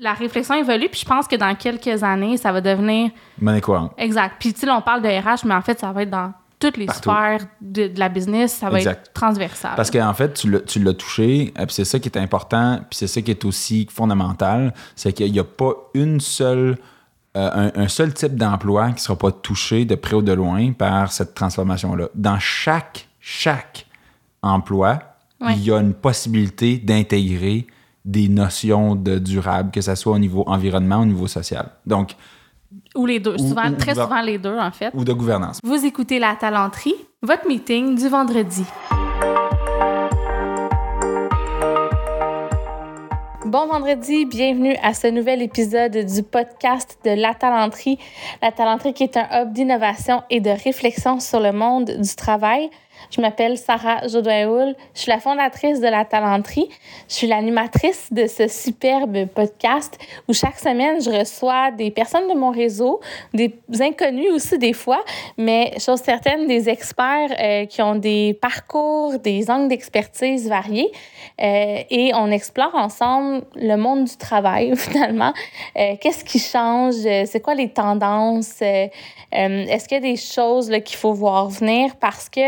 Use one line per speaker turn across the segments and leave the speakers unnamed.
La réflexion évolue, puis je pense que dans quelques années, ça va devenir.
Monnaie courante.
Exact. Puis, tu sais, on parle de RH, mais en fait, ça va être dans toutes les
Partout.
sphères de, de la business, ça va
Exact.
être transversal.
Parce qu'en fait, tu l'as- touché, euh, puis c'est ça qui est important, puis c'est ça qui est aussi fondamental, c'est qu'il n'y a pas une seule, euh, un, un seul type d'emploi qui ne sera pas touché de près ou de loin par cette transformation-là. Dans chaque, chaque emploi,
Ouais.
il y a une possibilité d'intégrer des notions de durable, que ce soit au niveau environnement, au niveau social. Donc,
Ou les deux.
Ou-
souvent,
ou-
très
ou-
souvent les deux, en fait.
ou de gouvernance.
Vous écoutez La Talenterie, votre meeting du vendredi. Bon vendredi, bienvenue à ce nouvel épisode du podcast de La Talenterie. La Talenterie qui est un hub d'innovation et de réflexion sur le monde du travail. Je m'appelle Sarah Jodoin-Houl. Je suis la fondatrice de La Talenterie. Je suis l'animatrice de ce superbe podcast où chaque semaine, je reçois des personnes de mon réseau, des inconnus aussi des fois, mais chose certaine, des experts euh, qui ont des parcours, des angles d'expertise variés. Euh, et on explore ensemble le monde du travail, finalement. Euh, Qu'est-ce qui change? C'est quoi les tendances? Est-ce qu'il y a des choses qu'il faut voir venir? Parce que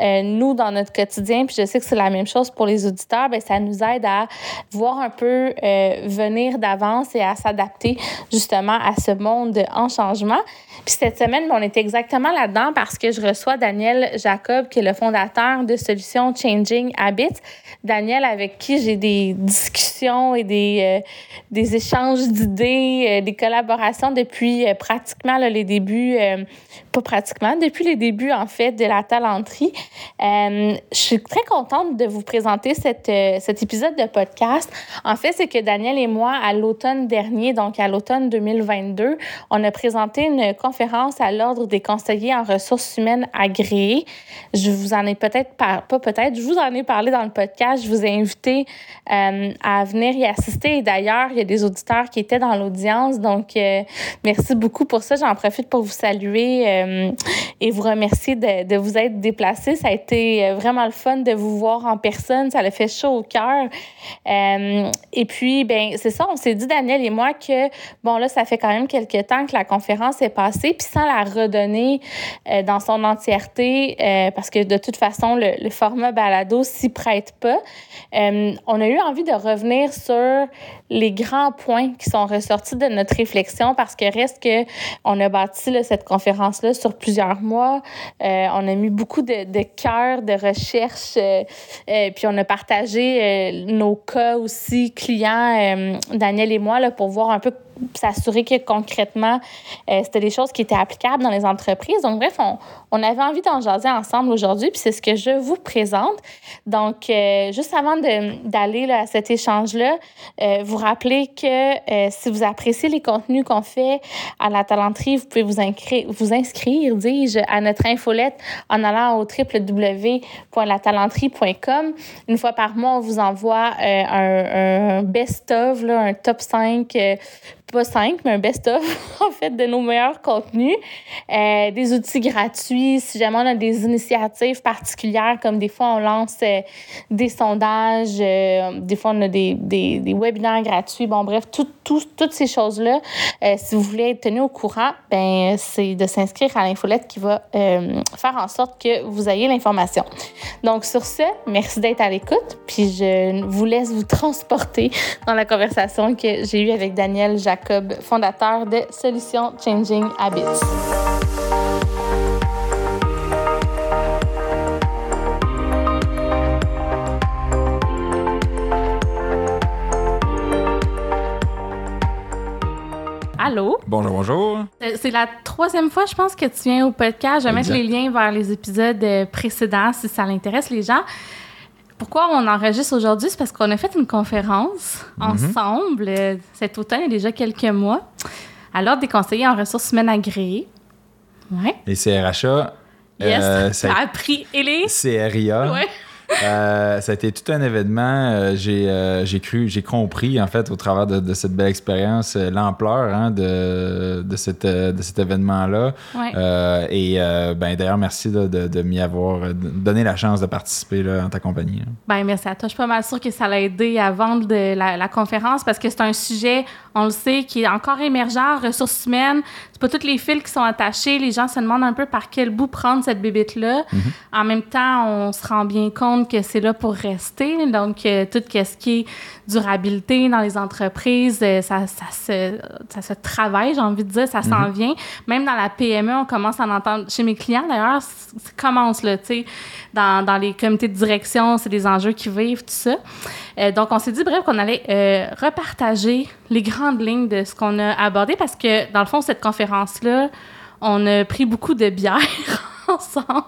euh, nous, dans notre quotidien, puis je sais que c'est la même chose pour les auditeurs, ben, ça nous aide à voir un peu euh, venir d'avance et à s'adapter justement à ce monde en changement. Puis cette semaine, ben, on est exactement là-dedans parce que je reçois Daniel Jacob, qui est le fondateur de Solutions Changing Habits. Daniel, avec qui j'ai des discussions et des, euh, des échanges d'idées, euh, des collaborations depuis euh, pratiquement là, les débuts, pas pratiquement, depuis les débuts en fait de la talenterie. Je suis très contente de vous présenter cette, cet épisode de podcast. En fait, c'est que Daniel et moi, à l'automne dernier, donc à l'automne 2022, on a présenté une à l'Ordre des conseillers en ressources humaines agréés. Je vous en ai peut-être pas peut-être, je vous en ai parlé dans le podcast. Je vous ai invité euh, à venir y assister. D'ailleurs, il y a des auditeurs qui étaient dans l'audience. Donc, euh, merci beaucoup pour ça. J'en profite pour vous saluer euh, et vous remercier de, de vous être déplacés. Ça a été vraiment le fun de vous voir en personne. Ça a fait chaud au cœur. Et puis, ben c'est ça, on s'est dit, Daniel et moi, que, bon, là, ça fait quand même quelques temps que la conférence est passée, puis sans la redonner euh, dans son entièreté, euh, parce que de toute façon, le, format balado s'y prête pas, euh, on a eu envie de revenir sur les grands points qui sont ressortis de notre réflexion, parce que reste que on a bâti cette conférence-là sur plusieurs mois. On a mis beaucoup de, de cœur, de recherche, puis on a partagé nos cas aussi clients, Daniel et moi, là, pour voir un peu s'assurer que concrètement, euh, c'était des choses qui étaient applicables dans les entreprises. Donc, bref, on, on avait envie d'en jaser ensemble aujourd'hui, puis c'est ce que je vous présente. Donc, euh, juste avant d'aller à cet échange-là, euh, vous rappeler que si vous appréciez les contenus qu'on fait à la talenterie, vous pouvez vous, inscrire, vous inscrire, dis-je, à notre infolette en allant au www.latalenterie.com. Une fois par mois, on vous envoie un, un best-of, un top 5 euh, pas 5, mais un best-of, en fait, de nos meilleurs contenus. Euh, des outils gratuits, si jamais on a des initiatives particulières, comme des fois on lance euh, des sondages, euh, des fois on a des, des, des webinaires gratuits. Bon, bref, tout, tout- toutes ces choses-là, si vous voulez être tenu au courant, ben, c'est de s'inscrire à l'infolette qui va faire en sorte que vous ayez l'information. Donc, sur ce, merci d'être à l'écoute, puis je vous laisse vous transporter dans la conversation que j'ai eue avec Daniel Jacob, fondateur de Solutions Changing Habits. Allô?
Bonjour, bonjour.
Euh, C'est la troisième fois, je pense, que tu viens au podcast. Je vais mettre les liens vers les épisodes euh, précédents si ça l'intéresse les gens. Pourquoi on enregistre aujourd'hui? C'est parce qu'on a fait une conférence ensemble euh, cet automne, il y a déjà quelques mois, à l'Ordre des conseillers en ressources humaines agréées. Ouais.
Les CRHA,
Yes.
euh, ça
T'as appris. Et les?
CRIA.
Ouais.
Euh, ça a été tout un événement. Euh, j'ai, euh, j'ai cru, j'ai compris, en fait, au travers de, de cette belle expérience, l'ampleur hein, de, de, cette, de cet événement-là.
Ouais.
Et ben, d'ailleurs, merci là, de, de m'y avoir donné la chance de participer là, en ta compagnie. là.
Ben, merci à toi. Je suis pas mal sûre que ça l'a aidé à vendre de la, la conférence parce que c'est un sujet on le sait, qui est encore émergent, ressources humaines. C'est pas toutes les fils qui sont attachés. Les gens se demandent un peu par quel bout prendre cette bébête-là.
Mhm.
En même temps, on se rend bien compte que c'est là pour rester. Donc, euh, tout ce qui est durabilité dans les entreprises, euh, ça, ça, se, ça se travaille, j'ai envie de dire, ça s'en
Mhm.
vient. Même dans la PME, on commence à en entendre. Chez mes clients, d'ailleurs, ça commence, là, tu sais, dans, dans les comités de direction, c'est des enjeux qui vivent, tout ça. Euh, donc, on s'est dit, bref, qu'on allait repartager les grandes lignes de ce qu'on a abordé parce que, dans le fond, cette conférence-là, on a pris beaucoup de bière ensemble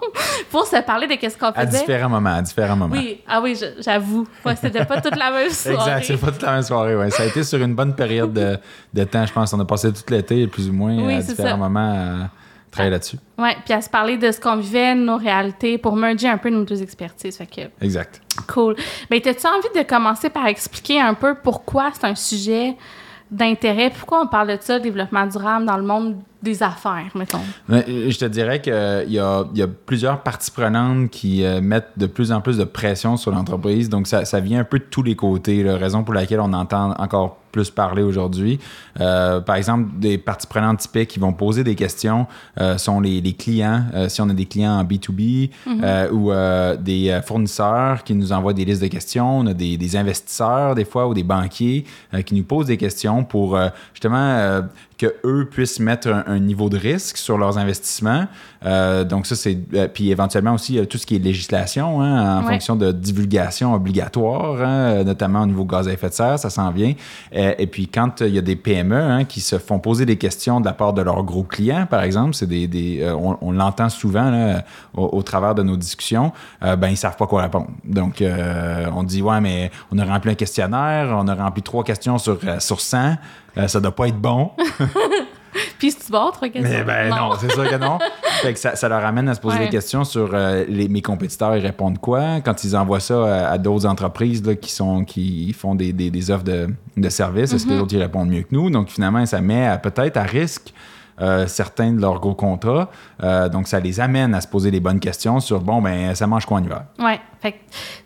pour se parler de qu'est-ce qu'on
À
faisait.
différents moments, à différents moments.
Oui, ah oui, j'avoue. Ouais, c'était pas toute la même soirée.
Exact, c'est pas toute la même soirée. Ouais. Ça a été sur une bonne période de, de temps, je pense. On a passé tout l'été, plus ou moins,
Oui,
à différents
ça.
moments à travailler là-dessus.
Ouais, puis à se parler de ce qu'on vivait, nos réalités, pour merger un peu nos deux expertises. Fait que,
Exact.
cool. Mais t'as-tu envie de commencer par expliquer un peu pourquoi c'est un sujet d'intérêt? Pourquoi on parle de ça, développement durable, dans le monde des affaires, mettons?
Mais, euh, Je te dirais qu'il y a, y a plusieurs parties prenantes qui euh, mettent de plus en plus de pression sur l'entreprise. Donc, ça, ça vient un peu de tous les côtés. La raison pour laquelle on entend encore plus parler aujourd'hui. Euh, par exemple, des parties prenantes typiques qui vont poser des questions euh, sont les, les clients. Euh, si on a des clients en B2B euh, ou euh, des euh, fournisseurs qui nous envoient des listes de questions, on a des, des investisseurs des fois ou des banquiers euh, qui nous posent des questions pour euh, justement euh, que eux puissent mettre un, un niveau de risque sur leurs investissements. Euh, donc ça, c'est... euh, puis éventuellement aussi, euh, tout ce qui est législation, hein, en
Ouais.
fonction de divulgation obligatoire, hein, notamment au niveau gaz à effet de serre, ça s'en vient. Et puis quand il y a des PME hein, qui se font poser des questions de la part de leurs gros clients, par exemple, c'est des, des, on, on l'entend souvent là, au, au travers de nos discussions, ben ils savent pas quoi répondre. Donc on dit ouais mais on a rempli un questionnaire, on a rempli trois questions sur sur 100, euh, ça doit pas être bon.
Puis, si tu vas trois questions?
Mais ben non, c'est sûr que non. Fait que ça, ça leur amène à se poser
Ouais.
des questions sur euh, les, mes compétiteurs, ils répondent quoi? Quand ils envoient ça à, à d'autres entreprises là, qui sont qui font des, des- des offres de, de services. Est-ce que les autres ils répondent mieux que nous? Donc finalement, ça met peut-être à risque euh, certains de leurs gros contrats. Euh, donc ça les amène à se poser les bonnes questions sur bon ben ça mange quoi en hiver?
Ouais. Fait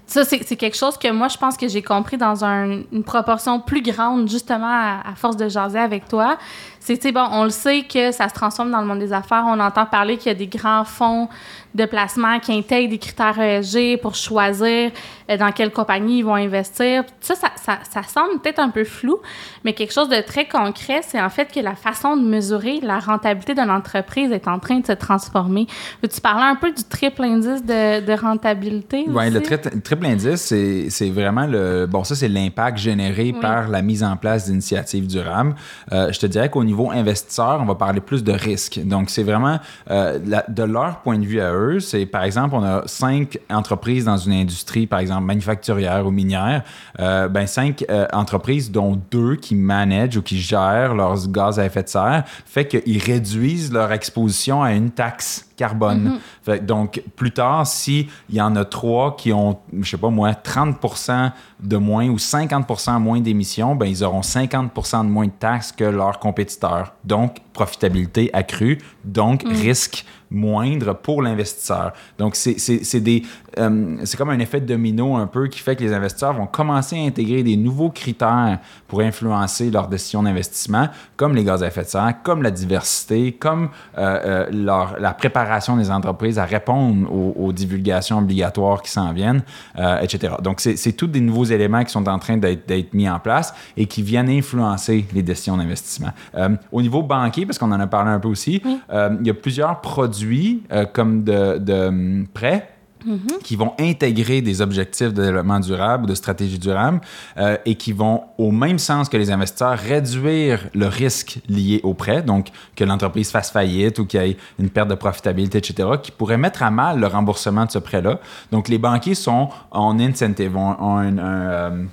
ça, c'est quelque chose que moi, je pense que j'ai compris dans un- une proportion plus grande, justement, à, à force de jaser avec toi. C'est, tu sais, bon, on le sait que ça se transforme dans le monde des affaires. On entend parler qu'il y a des grands fonds de placement qui intègrent des critères ESG pour choisir euh, dans quelle compagnie ils vont investir. Ça, ça, ça, ça semble peut-être un peu flou, mais quelque chose de très concret, c'est en fait que la façon de mesurer la rentabilité d'une entreprise est en train de se transformer. Veux-tu parler un peu du triple indice de, de rentabilité?
Oui, le
aussi?
Tri- le triple indice, c'est vraiment le. Bon, ça, c'est l'impact généré
Oui.
par la mise en place d'initiatives durables. Euh, je te dirais qu'au niveau investisseur, on va parler plus de risque. Donc, c'est vraiment euh, la- de leur point de vue à eux. C'est par exemple, on a cinq entreprises dans une industrie, par exemple manufacturière ou minière. Euh, ben, cinq euh, entreprises, dont deux qui managent ou qui gèrent leurs gaz à effet de serre, fait qu'ils réduisent leur exposition à une taxe carbone. Fait donc, plus tard, s'il y en a trois qui ont, je sais pas moi, 30% de moins ou 50 moins d'émissions, ben, ils auront 50 de moins de taxes que leurs compétiteurs. Donc, profitabilité accrue, donc risque moindre pour l'investisseur. Donc, c'est des, euh, c'est comme un effet domino un peu qui fait que les investisseurs vont commencer à intégrer des nouveaux critères pour influencer leurs décisions d'investissement, comme les gaz à effet de serre, comme la diversité, comme euh, euh, leur- la préparation des entreprises à répondre aux, aux divulgations obligatoires qui s'en viennent, etc. Donc, c'est tous des nouveaux éléments qui sont en train d'être mis en place et qui viennent influencer les décisions d'investissement. Au niveau banquier, parce qu'on en a parlé un peu aussi, il y a plusieurs produits euh, comme de, de hum, prêts qui vont intégrer des objectifs de développement durable ou de stratégie durable euh, et qui vont, au même sens que les investisseurs, réduire le risque lié au prêt, donc que l'entreprise fasse faillite ou qu'il y ait une perte de profitabilité, etc., qui pourrait mettre à mal le remboursement de ce prêt-là. Donc, les banquiers sont en incentive, ont, ont un, un, euh,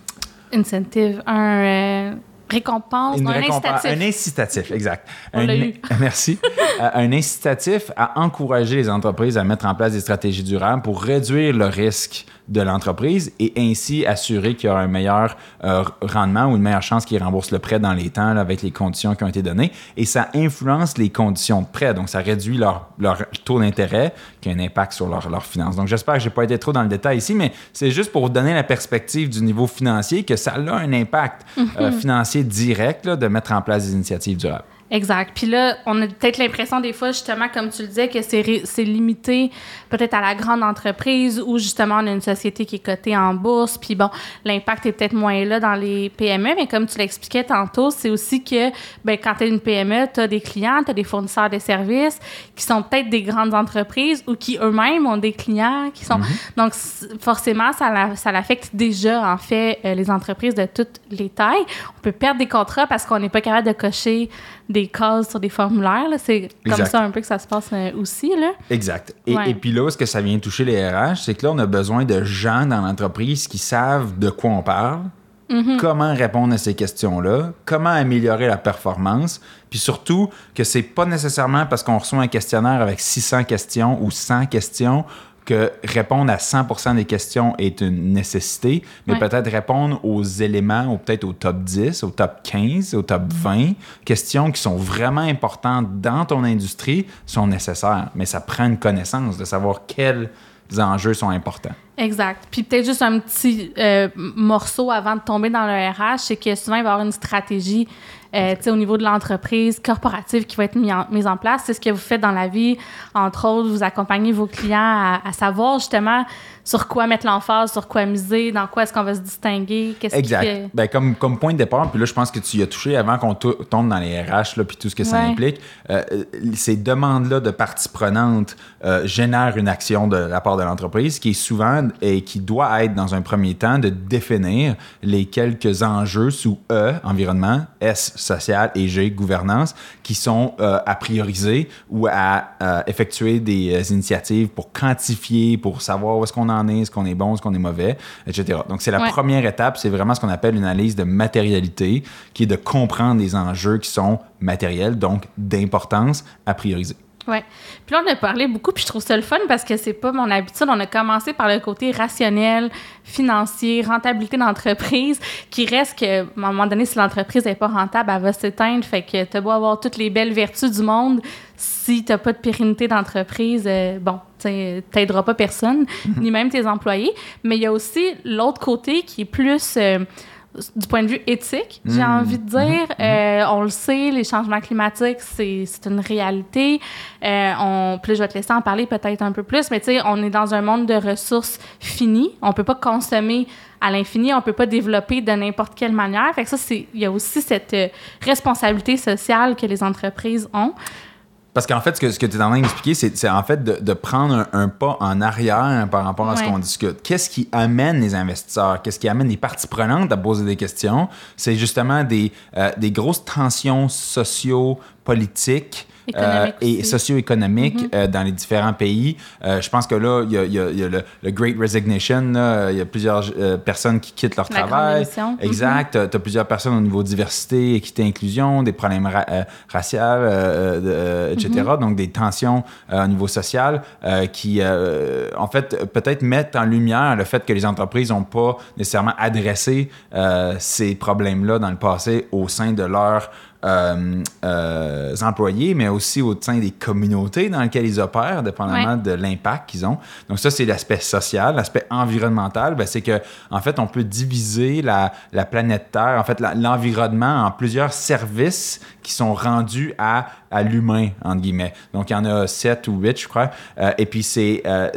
Incentive, un euh, récompense,
une
un
récompense-
incitatif.
un incitatif, exact.
On
un,
l'a eu.
Merci. Euh, un incitatif à encourager les entreprises à mettre en place des stratégies durables pour réduire le risque de l'entreprise et ainsi assurer qu'il y aura un meilleur euh, rendement ou une meilleure chance qu'ils remboursent le prêt dans les temps avec les conditions qui ont été données. Et ça influence les conditions de prêt. Donc, ça réduit leur, leur taux d'intérêt qui a un impact sur leurs leur finances. Donc, j'espère que je n'ai pas été trop dans le détail ici, mais c'est juste pour vous donner la perspective du niveau financier que ça a un impact euh, financier direct là, de mettre en place des initiatives durables.
Exact. Puis là, on a peut-être l'impression des fois, justement, comme tu le disais, que c'est limité peut-être à la grande entreprise ou justement on a une société qui est cotée en bourse. Puis bon, l'impact est peut-être moins là dans les PME, mais comme tu l'expliquais tantôt, c'est aussi que ben, quand tu es une PME, tu as des clients, tu as des fournisseurs de services qui sont peut-être des grandes entreprises ou qui eux-mêmes ont des clients qui sont. Donc, c- forcément, ça, la- ça l'affecte déjà, en fait, euh, les entreprises de toutes les tailles. On peut perdre des contrats parce qu'on n'est pas capable de cocher des cases sur des formulaires. C'est comme
Exact.
ça un peu que ça se passe euh, aussi. Là.
Exact. Et,
Ouais.
et puis là, où est-ce que ça vient toucher les RH, c'est que là, on a besoin de gens dans l'entreprise qui savent de quoi on parle,
Mm-hmm.
comment répondre à ces questions-là, comment améliorer la performance, puis surtout que c'est pas nécessairement parce qu'on reçoit un questionnaire avec 600 questions ou 100 questions que répondre à 100% des questions est une nécessité, mais
Ouais.
peut-être répondre aux éléments, ou peut-être au top 10, au top 15, au top 20, questions qui sont vraiment importantes dans ton industrie sont nécessaires. Mais ça prend une connaissance de savoir quels enjeux sont importants.
Exact. Puis peut-être juste un petit euh, morceau avant de tomber dans le RH, c'est que souvent, il va y avoir une stratégie euh, au niveau de l'entreprise corporative qui va être mise en, place. C'est ce que vous faites dans la vie. Entre autres, vous accompagnez vos clients à, à savoir justement sur quoi mettre l'emphase, sur quoi miser, dans quoi est-ce qu'on va se distinguer, qu'est-ce qui
Exact.
fait...
Ben, comme, comme point de départ, puis là, je pense que tu y as touché avant qu'on tombe dans les RH, là, puis tout ce que ça
Ouais.
implique. euh, euh, ces demandes-là de parties prenantes euh, génèrent une action de la part de l'entreprise qui est souvent et qui doit être, dans un premier temps, de définir les quelques enjeux sous E, environnement, S, social, et G, gouvernance, qui sont euh, à prioriser ou à euh, effectuer des euh, initiatives pour quantifier, pour savoir où est-ce qu'on en est, est-ce qu'on est bon, est-ce qu'on est mauvais, etc. Donc, c'est la
Ouais.
première étape, c'est vraiment ce qu'on appelle une analyse de matérialité, qui est de comprendre les enjeux qui sont matériels, donc d'importance à prioriser.
Ouais. Puis là, on a parlé beaucoup, puis je trouve ça le fun parce que c'est pas mon habitude. On a commencé par le côté rationnel, financier, rentabilité d'entreprise, qui reste que, à un moment donné, si l'entreprise n'est pas rentable, elle va s'éteindre. Fait que t'as beau avoir toutes les belles vertus du monde, si t'as pas de pérennité d'entreprise, euh, bon, tu t'aideras pas personne, ni même tes employés. Mais il y a aussi l'autre côté qui est plus... euh, du point de vue éthique, j'ai
Mhm.
envie de dire. Euh, on le sait, les changements climatiques, c'est une réalité. Euh, on, là, je vais te laisser en parler peut-être un peu plus, mais tu sais, on est dans un monde de ressources finies. On peut pas consommer à l'infini, on peut pas développer de n'importe quelle manière. Fait que ça, il y a aussi cette euh, responsabilité sociale que les entreprises ont.
Parce qu'en fait, ce que, ce que tu es en train d'expliquer, c'est c'est en fait de, de prendre un, un pas en arrière par rapport à ce
Ouais.
qu'on discute. Qu'est-ce qui amène les investisseurs? Qu'est-ce qui amène les parties prenantes à poser des questions? C'est justement des, euh, des grosses tensions socio-politiques.
Économiques
et
aussi. Mm-hmm.
socio-économiques euh, dans les différents pays. Euh, je pense que là, il y a, il y a- il y a le, le Great Resignation. Il y a plusieurs euh, personnes qui quittent leur
La
travail.
démission.
Exact. Tu as plusieurs personnes au niveau diversité, équité, inclusion, des problèmes ra- euh, raciaux, euh, euh, etc.
Mm-hmm.
Donc, des tensions euh, au niveau social euh, qui, euh, en fait, peut-être mettent en lumière le fait que les entreprises n'ont pas nécessairement adressé euh, ces problèmes-là dans le passé au sein de leurs euh, euh, employés, mais aussi au sein des communautés dans lesquelles ils opèrent, dépendamment
Ouais.
de l'impact qu'ils ont. Donc ça, c'est l'aspect social. L'aspect environnemental, ben, c'est que en fait, on peut diviser la, la planète Terre, en fait, l'environnement en plusieurs services qui sont rendus à, à l'humain, entre guillemets. Donc, il y en a sept ou huit, je crois. Euh, et puis, ces euh,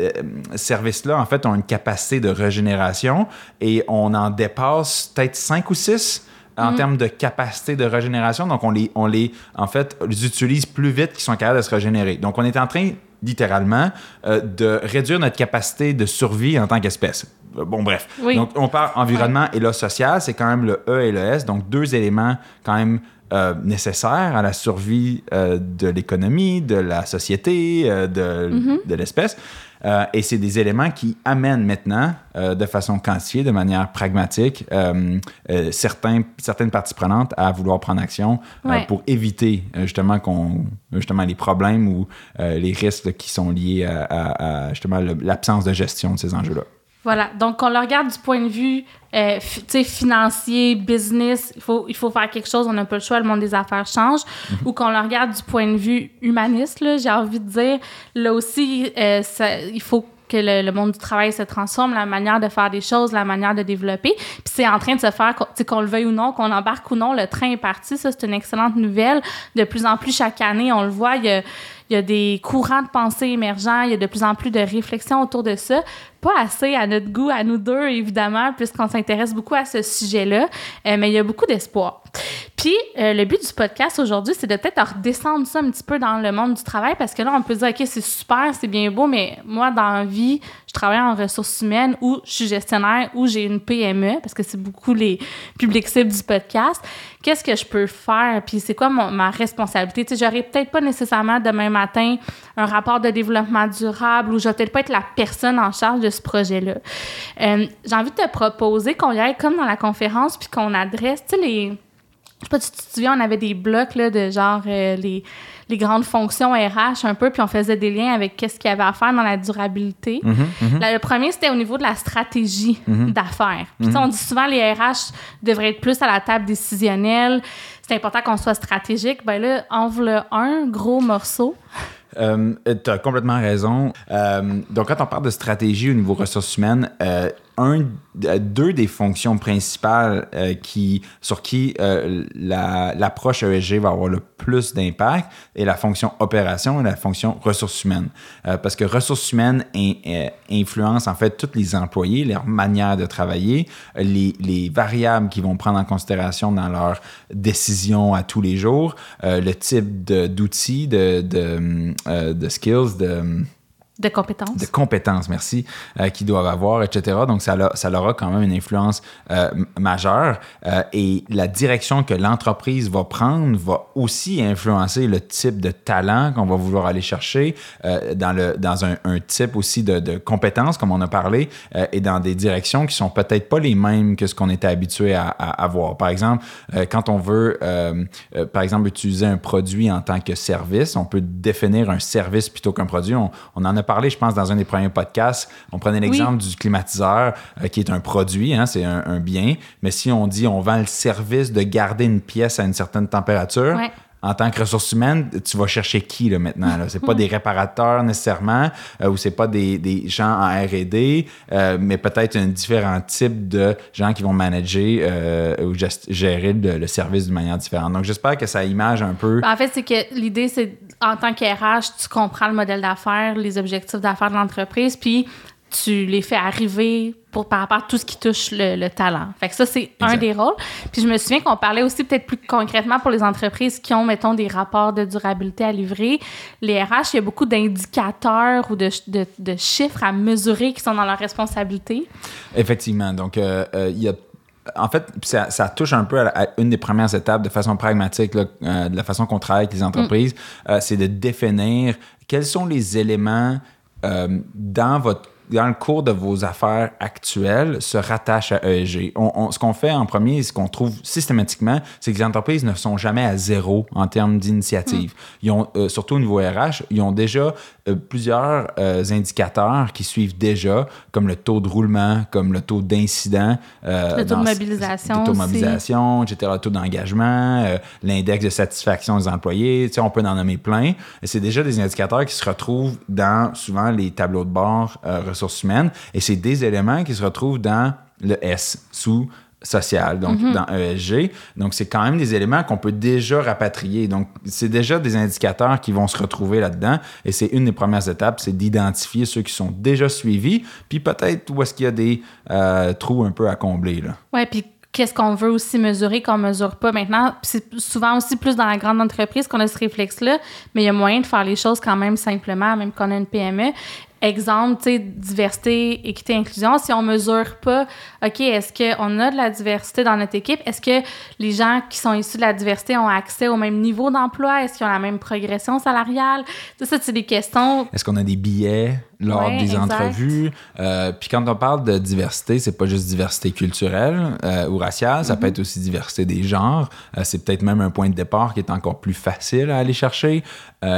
services-là, en fait, ont une capacité de régénération et on en dépasse peut-être cinq ou six en termes de capacité de régénération. Donc, on les, on les, en fait, les utilise plus vite qu'ils sont capables de se régénérer. Donc, on est en train, littéralement, euh, de réduire notre capacité de survie en tant qu'espèce. Euh, Bon, bref.
Oui.
Donc, on parle environnement et là, social, c'est quand même le E et le S. Donc, deux éléments quand même euh, nécessaires à la survie euh, de l'économie, de la société, de, de l'espèce. Euh, et c'est des éléments qui amènent maintenant, euh, de façon quantifiée, de manière pragmatique, euh, certains, certaines parties prenantes à vouloir prendre action
Ouais.
pour éviter justement, qu'on, justement les problèmes ou les risques qui sont liés à, à- à, justement l'absence de gestion de ces enjeux-là.
Voilà. Donc, on le regarde du point de vue euh, financier, business, il faut, il faut faire quelque chose, on n'a pas le choix, le monde des affaires change. Mhm. Ou qu'on le regarde du point de vue humaniste, j'ai envie de dire. Là aussi, euh, ça, il faut que le, monde du travail se transforme, la manière de faire des choses, la manière de développer. Puis c'est en train de se faire, qu'on le veuille ou non, qu'on embarque ou non, le train est parti. Ça, c'est une excellente nouvelle. De plus en plus, chaque année, on le voit, il y a, il y a des courants de pensée émergents, il y a de plus en plus de réflexions autour de ça. Pas assez à notre goût, à nous deux, évidemment, puisqu'on s'intéresse beaucoup à ce sujet-là, euh, mais il y a beaucoup d'espoir. Puis, euh, le but du podcast aujourd'hui, c'est de peut-être redescendre ça un petit peu dans le monde du travail, parce que là, on peut dire, OK, c'est super, c'est bien beau, mais moi, dans la vie, je travaille en ressources humaines ou je suis gestionnaire ou j'ai une PME, parce que c'est beaucoup les publics cibles du podcast. Qu'est-ce que je peux faire? Puis, c'est quoi ma responsabilité? Tu sais, j'aurais peut-être pas nécessairement demain matin un rapport de développement durable ou je vais peut-être pas être la personne en charge de ce projet-là. Euh, j'ai envie de te proposer qu'on y aille comme dans la conférence puis qu'on adresse, tu sais, les je sais pas si tu te souviens, on avait des blocs là, de genre euh, les, les, grandes fonctions RH un peu, puis on faisait des liens avec qu'est-ce qu'il y avait à faire dans la durabilité.
Mhm, mhm.
le premier, c'était au niveau de la stratégie mhm. d'affaires. Puis on dit souvent les RH devraient être plus à la table décisionnelle. C'est important qu'on soit stratégique. Ben là, enveloppe un gros morceau.
Euh, tu as complètement raison. Euh, donc, quand on parle de stratégie au niveau ressources humaines, euh, un, deux des fonctions principales euh, qui, sur qui euh, l'approche ESG va avoir le plus d'impact est la fonction opération et la fonction ressources humaines. Euh, parce que ressources humaines influencent en fait tous les employés, leur manière de travailler, les, les variables qu'ils vont prendre en considération dans leurs décisions à tous les jours, le type d'outils, de, de, de, skills, de
de compétences.
De compétences, merci, euh, qu'ils doivent avoir, etc. Donc, ça, ça leur quand même une influence euh, majeure. Euh, et la direction que l'entreprise va prendre va aussi influencer le type de talent qu'on va vouloir aller chercher dans, le, dans un, type aussi de, compétences, comme on a parlé, et dans des directions qui sont peut-être pas les mêmes que ce qu'on était habitué à, avoir. Par exemple, quand on veut, par exemple, utiliser un produit en tant que service, on peut définir un service plutôt qu'un produit. On en a parlé, je pense, dans un des premiers podcasts. On prenait l'exemple du climatiseur, euh, qui est un produit, hein, c'est un, bien. Mais si on dit on vend le service de garder une pièce à une certaine température, en tant que ressource humaine, tu vas chercher qui là, maintenant? Ce n'est pas des réparateurs nécessairement euh, ou c'est pas des, des, gens en RD, euh, mais peut-être un différent type de gens qui vont manager euh, ou gérer le, service d'une manière différente. Donc, j'espère que ça image un peu.
Ben, en fait, c'est que l'idée, c'est en tant qu'RH, tu comprends le modèle d'affaires, les objectifs d'affaires de l'entreprise, puis tu les fais arriver pour, par rapport à tout ce qui touche le, talent. Fait que ça, c'est un des rôles. Puis je me souviens qu'on parlait aussi peut-être plus concrètement pour les entreprises qui ont, mettons, des rapports de durabilité à livrer. Les RH, il y a beaucoup d'indicateurs ou de, de, chiffres à mesurer qui sont dans leur responsabilité.
Effectivement. Donc, euh, euh, il y a en fait, ça, ça, touche un peu à, une des premières étapes de façon pragmatique, euh, de la façon qu'on travaille avec les entreprises, mm. c'est de définir quels sont les éléments dans votre dans le cours de vos affaires actuelles, se rattachent à ESG. ce qu'on fait en premier, ce qu'on trouve systématiquement, c'est que les entreprises ne sont jamais à zéro en termes d'initiative. Hmm. Ils ont, euh, surtout au niveau RH, ils ont déjà plusieurs euh, indicateurs qui suivent déjà, comme le taux de roulement, comme le taux d'incident.
le taux de mobilisation.
Le taux de mobilisation, etc., le taux d'engagement, l'index de satisfaction des employés. Tu sais, on peut en nommer plein. C'est déjà des indicateurs qui se retrouvent dans souvent les tableaux de bord ressources humaines. Et c'est des éléments qui se retrouvent dans le S, sous social, donc mhm. dans ESG. Donc, c'est quand même des éléments qu'on peut déjà rapatrier. Donc, c'est déjà des indicateurs qui vont se retrouver là-dedans. Et c'est une des premières étapes, c'est d'identifier ceux qui sont déjà suivis, puis peut-être où est-ce qu'il y a des euh, trous un peu à combler.
Oui, puis qu'est-ce qu'on veut aussi mesurer qu'on mesure pas maintenant. C'est souvent aussi plus dans la grande entreprise qu'on a ce réflexe-là, mais il y a moyen de faire les choses quand même simplement, même qu'on a une PME. Exemple, tu sais, diversité, équité, inclusion. Si on mesure pas, OK, est-ce qu'on a de la diversité dans notre équipe? Est-ce que les gens qui sont issus de la diversité ont accès au même niveau d'emploi? Est-ce qu'ils ont la même progression salariale? Tout ça, c'est des questions.
Est-ce qu'on a des billets? Lors des entrevues? Euh, puis quand on parle de diversité, c'est pas juste diversité culturelle euh, ou raciale, ça peut mm-hmm. être aussi diversité des genres. Euh, c'est peut-être même un point de départ qui est encore plus facile à aller chercher.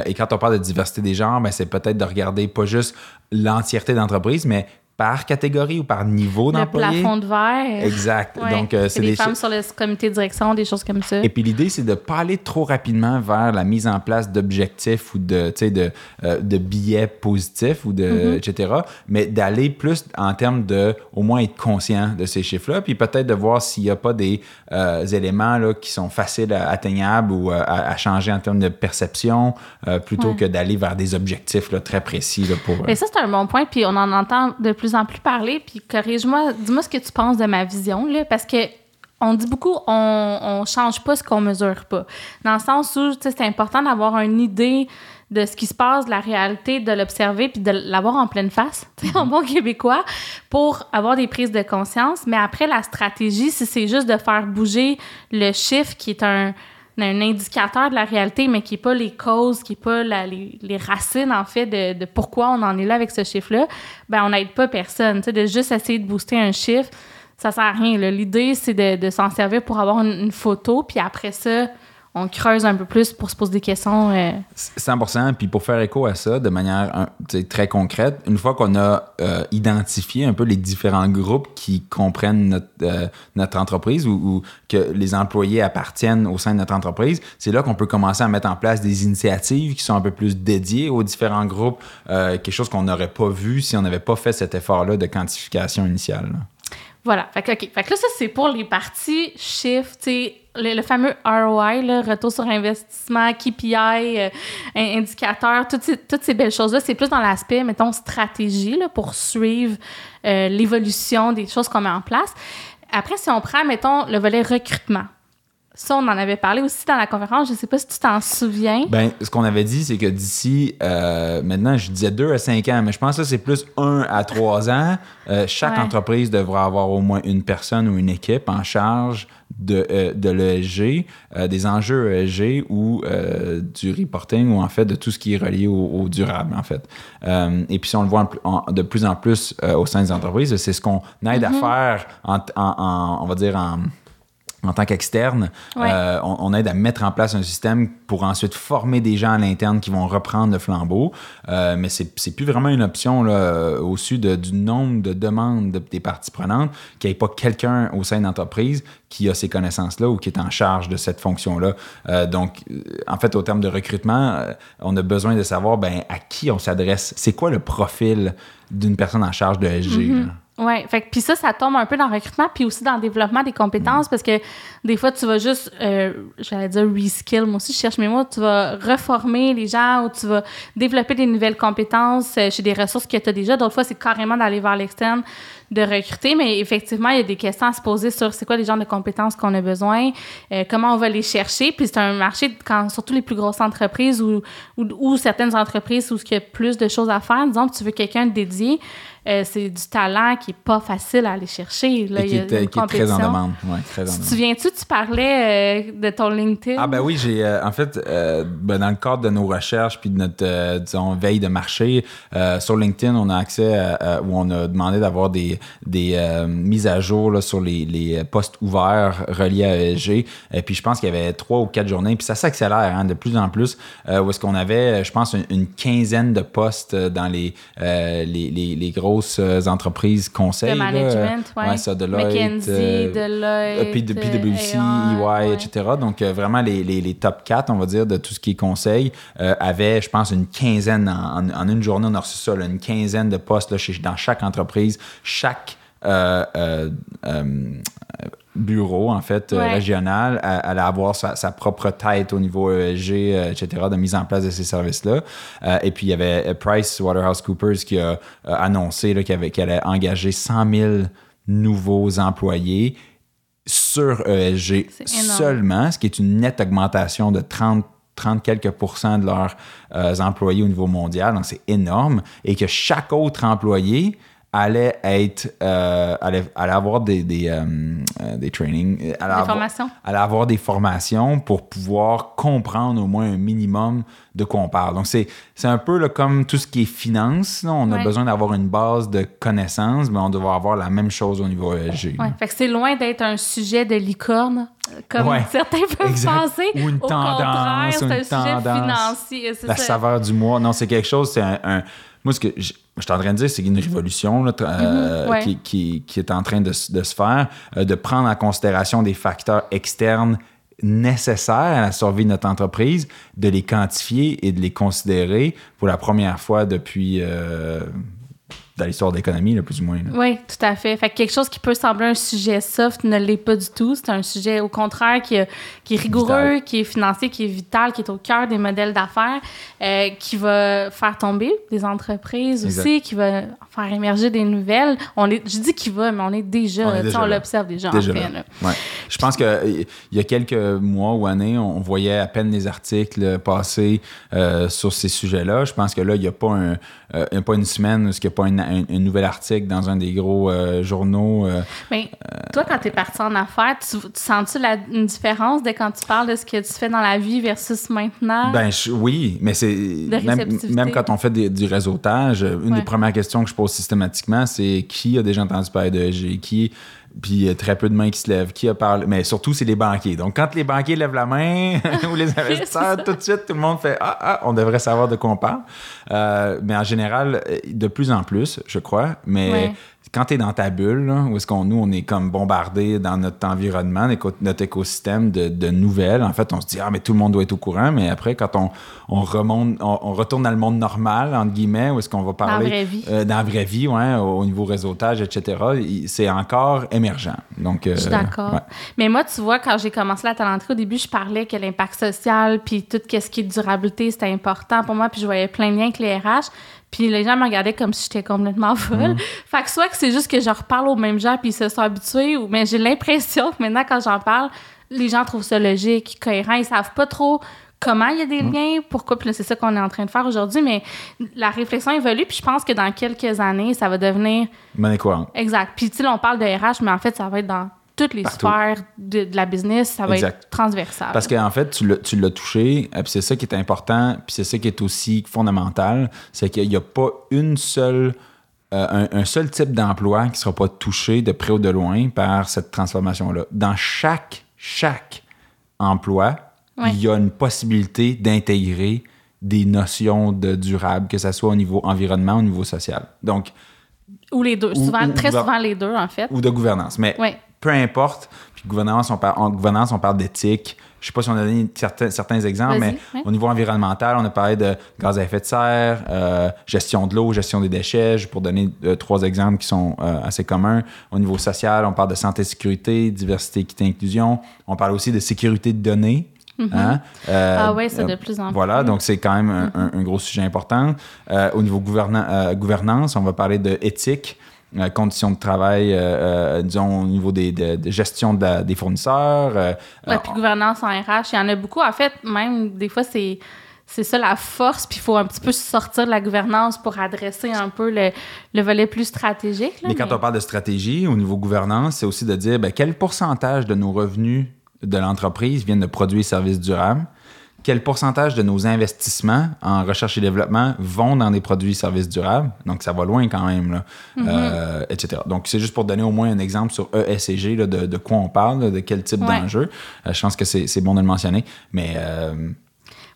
et quand on parle de diversité des genres, ben, c'est peut-être de regarder pas juste l'entièreté d'entreprise, mais par catégorie ou par niveau
Le
d'employé.
plafond de verre.
Exact.
Ouais.
Donc, euh,
c'est des,
des
femmes sur le comité de direction, des choses comme ça.
Et puis l'idée, c'est de pas aller trop rapidement vers la mise en place d'objectifs ou de, tu sais, de, euh, de billets positifs ou de, etc. Mais d'aller plus en termes de au moins être conscient de ces chiffres-là, puis peut-être de voir s'il n'y a pas des euh, éléments là, qui sont faciles à, atteignables ou euh, à, à changer en termes de perception, euh, plutôt
Ouais.
que d'aller vers des objectifs là, très précis là, pour. euh,
Mais ça, c'est un bon point, puis on en entend de plus en plus parler. Puis corrige-moi, dis-moi ce que tu penses de ma vision, là, parce que on dit beaucoup, on, on change pas ce qu'on mesure pas. Dans le sens où, c'est important d'avoir une idée de ce qui se passe, de la réalité, de l'observer, puis de l'avoir en pleine face, en bon québécois, pour avoir des prises de conscience. Mais après, la stratégie, si c'est juste de faire bouger le chiffre qui est un, un indicateur de la réalité, mais qui n'est pas les causes, qui n'est pas les, racines, en fait, de, pourquoi on en est là avec ce chiffre-là, ben on n'aide pas personne. Tu sais, de juste essayer de booster un chiffre, ça sert à rien. L'idée, c'est de, s'en servir pour avoir une photo, puis après ça, on creuse un peu plus pour se poser des questions. euh,
100 Puis pour faire écho à ça de manière un, très concrète, une fois qu'on a euh, identifié un peu les différents groupes qui comprennent notre, euh, notre entreprise ou, ou que les employés appartiennent au sein de notre entreprise, c'est là qu'on peut commencer à mettre en place des initiatives qui sont un peu plus dédiées aux différents groupes, euh, quelque chose qu'on n'aurait pas vu si on n'avait pas fait cet effort-là de quantification initiale. là.
Voilà. Fait que, OK. Fait que là, ça, c'est pour les parties chiffres, tu sais, le, le fameux ROI, là, retour sur investissement, KPI, euh, in- indicateur, toutes ces, toutes ces belles choses-là, c'est plus dans l'aspect, mettons, stratégie, là, pour suivre euh, l'évolution des choses qu'on met en place. Après, si on prend, mettons, le volet recrutement, ça, on en avait parlé aussi dans la conférence, je sais pas si tu t'en souviens.
Ben, ce qu'on avait dit, c'est que d'ici, euh, maintenant, je disais 2 à 5 ans, mais je pense que c'est plus 1 à 3 ans. Euh, chaque
Ouais.
entreprise devra avoir au moins une personne ou une équipe en charge de, euh, de l'ESG, euh, des enjeux ESG ou euh, du reporting ou en fait de tout ce qui est relié au, au durable, en fait. Et puis, si on le voit en pl- en- de plus en plus au sein des entreprises, c'est ce qu'on aide à faire, en, en- en- on va dire, en en tant qu'externe,
Ouais.
euh, on, on aide à mettre en place un système pour ensuite former des gens à l'interne qui vont reprendre le flambeau. Euh, mais c'est c'est plus vraiment une option là, euh, au-dessus de- du nombre de demandes de- des parties prenantes qu'il n'y ait pas quelqu'un au sein de l'entreprise qui a ces connaissances-là ou qui est en charge de cette fonction-là. Euh, donc, en fait, au terme de recrutement, on a besoin de savoir ben, à qui on s'adresse. C'est quoi le profil d'une personne en charge de SG? là?
Oui, fait que puis ça, ça tombe un peu dans le recrutement, puis aussi dans le développement des compétences, parce que des fois, tu vas juste, euh, j'allais dire reskill, moi aussi, je cherche mes mots, tu vas reformer les gens ou tu vas développer des nouvelles compétences euh, chez des ressources que tu as déjà. D'autres fois, c'est carrément d'aller vers l'externe, de recruter, mais effectivement, il y a des questions à se poser sur c'est quoi les genres de compétences qu'on a besoin, euh, comment on va les chercher, puis c'est un marché, quand, surtout les plus grosses entreprises ou, ou, ou certaines entreprises où il y a plus de choses à faire, disons que tu veux quelqu'un dédié, euh, c'est du talent qui est pas facile à aller chercher. Là,
Et
il
qui
y a
est,
une
qui est très en demande. Ouais, très en
Tu te souviens-tu, tu parlais euh, de ton LinkedIn?
Ah ben oui, j'ai euh, en fait euh, ben, dans le cadre de nos recherches puis de notre euh, disons veille de marché euh, sur LinkedIn, on a accès à, à- où on a demandé d'avoir des des euh, mises à jour là, sur les, les postes ouverts reliés à ESG. Et puis je pense qu'il y avait trois ou quatre journées puis ça s'accélère hein, de plus en plus euh, où est-ce qu'on avait je pense une, une quinzaine de postes euh, dans les euh, les, les, les grosses entreprises conseils
de management, ouais.
ça Deloitte
McKinsey, Deloitte,
PwC, EY,
ouais.
etc. Donc, vraiment, les, les, les top 4, on va dire, de tout ce qui est conseil, avaient, je pense, une quinzaine, en, en- en une journée, on a reçu ça, là, une quinzaine de postes là, chez, dans chaque entreprise, chaque euh, euh, euh, bureau, en fait,
Ouais.
régional, allait avoir sa, sa propre tête au niveau ESG, etc., de mise en place de ces services-là. Euh, et puis, il y avait Price Waterhouse Coopers qui a annoncé qu'elle allait engager 100 000 nouveaux employés sur ESG
C'est énorme.
seulement, ce qui est une nette augmentation de 30 30 quelques pourcents de leurs euh, employés au niveau mondial, donc c'est énorme, et que chaque autre employé allait être euh, allait, allait avoir des des, euh, euh, des trainings allait avoir-
formations.
allait avoir des formations pour pouvoir comprendre au moins un minimum de quoi on parle. Donc, c'est c'est un peu là, comme tout ce qui est finance. là. On a besoin d'avoir une base de connaissances, mais on doit avoir la même chose au niveau ESG.
Ouais. Fait que c'est loin d'être un sujet de licorne. comme
Ouais,
certains peuvent
exact.
penser.
Ou une
Au contraire,
tendance,
c'est
ou
un sujet financier. c'est
La
ça.
saveur du mois. Non, c'est quelque chose, c'est un. un- moi, ce que je, je suis en train de dire, c'est une révolution là, tra-
ouais.
qui, qui- qui est en train de se faire, euh, de prendre en considération des facteurs externes nécessaires à la survie de notre entreprise, de les quantifier et de les considérer pour la première fois depuis euh, dans l'histoire de l'économie, là, plus ou moins. là.
Oui, tout à fait. Fait que quelque chose qui peut sembler un sujet soft ne l'est pas du tout. C'est un sujet, au contraire, qui, qui est rigoureux,
Vital.
qui est financier, qui est vital, qui est au cœur des modèles d'affaires, euh, qui va faire tomber des entreprises
Exact.
aussi, qui va faire émerger des nouvelles. On est, je dis qu'il va, mais on est déjà,
On est déjà
l'observe déjà,
Déjà
en fait.
là.
là.
Ouais. Je pense qu'il y a quelques mois ou années, on voyait à peine les articles passer euh, sur ces sujets-là. Je pense que là, il n'y a pas, un, euh, il y a pas une semaine où il n'y a pas un, un nouvel article dans un des gros euh, journaux. euh,
Mais toi, quand tu es parti en affaires, tu, tu sens-tu la, une différence de quand tu parles de ce que tu fais dans la vie versus maintenant?
Ben je- oui, mais c'est même, quand on fait des- du réseautage, euh, une
Ouais.
des premières questions que je pose systématiquement, c'est qui a déjà entendu parler de ESG, qui puis il y a très peu de mains qui se lèvent, qui a parlé, mais surtout c'est les banquiers. Donc quand les banquiers lèvent la main ou les investisseurs, tout de suite tout le monde fait ah ah, on devrait savoir de quoi on parle. Euh, mais en général, de plus en plus, je crois. Mais
Ouais.
Quand tu es dans ta bulle, là, où est-ce qu'on nous, on est comme bombardé dans notre environnement, notre écosystème de, de nouvelles, en fait, on se dit, ah, mais tout le monde doit être au courant, mais après, quand on, on remonte, on, on retourne dans le monde normal, entre guillemets, où est-ce qu'on va parler.
la vraie vie.
euh, dans la vraie vie, ouais, au, au niveau réseautage, etc., c'est encore émergent. Donc, euh,
Je suis d'accord.
ouais.
Mais moi, tu vois, quand j'ai commencé la talenterie, au début, je parlais que l'impact social, puis tout ce qui est durabilité, c'était important pour moi, puis je voyais plein de liens avec les RH. Puis les gens me regardaient comme si j'étais complètement folle.
Mm.
Fait que soit que c'est juste que je reparle aux mêmes gens, puis ils se sont habitués, ou mais j'ai l'impression que maintenant, quand j'en parle, les gens trouvent ça logique, cohérent. Ils savent pas trop comment il y a des
Mm.
liens, pourquoi. Puis c'est ça qu'on est en train de faire aujourd'hui. Mais la réflexion évolue, puis je pense que dans quelques années, ça va devenir
courante.
Exact. Puis, tu sais, on parle de RH, mais en fait, ça va être dans toutes les
Partout.
sphères de, de la business. Ça va
Exact.
être transversal.
Parce qu'en fait, tu l'as- touché, euh, puis c'est ça qui est important, puis c'est ça qui est aussi fondamental, c'est qu'il n'y a pas une seule, euh, un, un seul type d'emploi qui ne sera pas touché de près ou de loin par cette transformation-là. Dans chaque, chaque emploi,
Ouais.
il y a une possibilité d'intégrer des notions de durable, que ce soit au niveau environnement, au niveau social. Donc,
Ou les deux.
Ou-
souvent,
ou-
très
ou-
souvent les deux, en fait.
ou de gouvernance. Mais
Ouais.
Peu importe. Puis gouvernance, on parle, en gouvernance, on parle d'éthique. Je sais pas si on a donné certains, certains exemples, mais
ouais.
au niveau environnemental, on a parlé de gaz à effet de serre, euh, gestion de l'eau, gestion des déchets, pour donner euh, trois exemples qui sont euh, assez communs. Au niveau social, on parle de santé, sécurité, diversité, équité, inclusion. On parle aussi de sécurité de données. hein? Euh,
Mm-hmm. Ah ouais, c'est de plus en
Voilà,
plus.
donc c'est quand même un, un- un gros sujet important. Euh, au niveau gouverna- euh, gouvernance, on va parler de éthique, conditions de travail, euh, euh, disons au niveau des, de, de gestion de la- des fournisseurs. euh,
Ouais,
euh,
puis gouvernance en RH, il y en a beaucoup. En fait, même des fois, c'est. C'est ça la force, puis il faut un petit peu sortir de la gouvernance pour adresser un peu le, le volet plus stratégique. là,
mais quand on parle de stratégie au niveau gouvernance, c'est aussi de dire ben, quel pourcentage de nos revenus de l'entreprise viennent de produits et services durables, quel pourcentage de nos investissements en recherche et développement vont dans des produits et services durables? Donc, ça va loin quand même, là, Euh, etc. Donc, c'est juste pour donner au moins un exemple sur ESG, là, de, de quoi on parle, là, de quel type
Ouais.
d'enjeu. Euh, je pense que c'est c'est bon de le mentionner. Mais euh,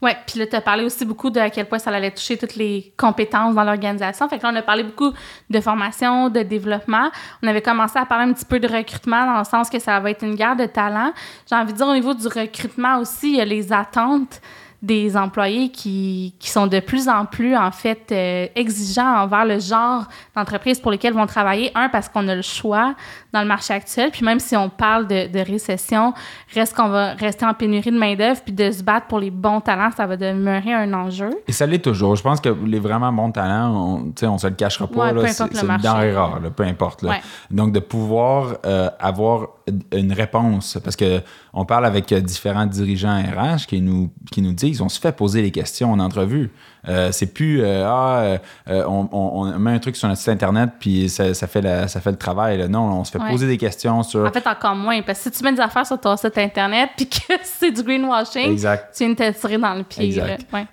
Oui, puis là, tu as parlé aussi beaucoup de à quel point ça allait toucher toutes les compétences dans l'organisation. Fait que là, on a parlé beaucoup de formation, de développement. On avait commencé à parler un petit peu de recrutement dans le sens que ça va être une guerre de talent. J'ai envie de dire, au niveau du recrutement aussi, il y a les attentes des employés qui, qui sont de plus en plus, en fait, euh, exigeants envers le genre d'entreprise pour lesquelles vont travailler. Un, parce qu'on a le choix dans le marché actuel. Puis même si on parle de, de récession, reste qu'on va rester en pénurie de main-d'œuvre, puis de se battre pour les bons talents, ça va demeurer un enjeu.
Et ça l'est toujours. Je pense que les vraiment bons talents, on, on se le cachera pas.
Ouais, peu
là,
importe
c'est une
marché.
denrée rare, là, peu importe. là.
Ouais.
Donc, de pouvoir euh, avoir une réponse, parce que on parle avec euh, différents dirigeants RH qui nous, qui nous disent on se fait poser les questions en entrevue. Euh, c'est plus euh, ah, euh, on, met un truc sur notre site internet puis ça, ça fait, la- ça fait le travail. là. Non, on se fait
Ouais.
poser des questions sur.
En fait, encore moins, parce que si tu mets des affaires sur ton site Internet, puis que c'est du greenwashing,
Exact.
tu viens de te tirer dans le pied. Ouais.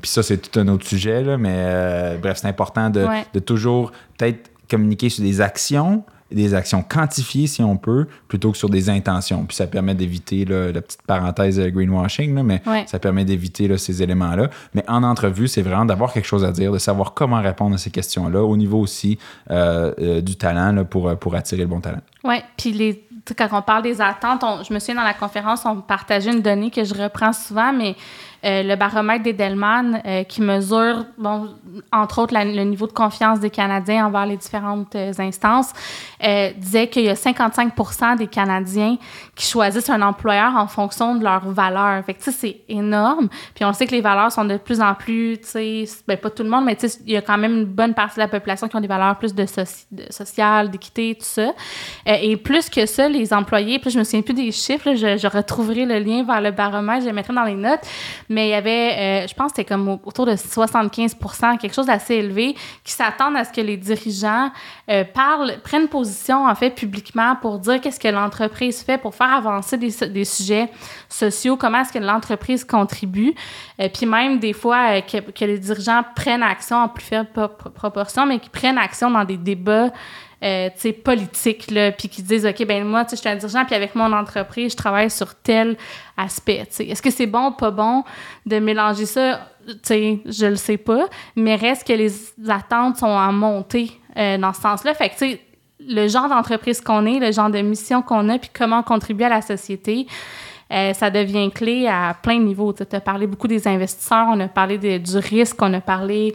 Puis ça, c'est tout un autre sujet, là, mais bref, c'est important de,
Ouais.
de toujours peut-être communiquer sur des actions, des actions quantifiées, si on peut, plutôt que sur des intentions. Puis ça permet d'éviter la petite parenthèse greenwashing, là, mais ça permet d'éviter ces éléments-là. Mais en entrevue, c'est vraiment d'avoir quelque chose à dire, de savoir comment répondre à ces questions-là, au niveau aussi euh, euh, du talent là, pour, pour attirer le bon talent.
Oui, puis les quand on parle des attentes, je me souviens dans la conférence, on partageait une donnée que je reprends souvent, mais euh, le baromètre d'Edelman euh, qui mesure, entre autres, le niveau de confiance des Canadiens envers les différentes euh, instances, disait qu'il y a 55 des Canadiens qui choisissent un employeur en fonction de leurs valeurs. Fait que, c'est énorme. Puis on sait que les valeurs sont de plus en plus, tu sais, ben, pas tout le monde, mais tu sais, il y a quand même une bonne partie de la population qui ont des valeurs plus de, social, d'équité, tout ça. et plus que ça, les employés, puis je me souviens plus des chiffres, je, je retrouverai le lien vers le baromètre, je le mettrai dans les notes, mais il y avait, euh, je pense que c'était comme autour de 75% quelque chose d'assez élevé, qui s'attendent à ce que les dirigeants euh, parlent, prennent position, en fait, publiquement pour dire qu'est-ce que l'entreprise fait pour faire avancer des, sujets sociaux, comment est-ce que l'entreprise contribue. Euh, puis même, des fois, que, que, les dirigeants prennent action en plus faible proportion, mais qui prennent action dans des débats euh, politique, là, puis qui disent, OK, ben moi, je suis un dirigeant, puis avec mon entreprise, je travaille sur tel aspect. Est-ce que c'est bon ou pas bon de mélanger ça? Je le sais pas, mais reste que les attentes sont en montée euh, dans ce sens-là. Fait que, le genre d'entreprise qu'on est, le genre de mission qu'on a, puis comment on contribue à la société, euh, ça devient clé à plein de niveaux. Tu as parlé beaucoup des investisseurs, on a parlé du risque, on a parlé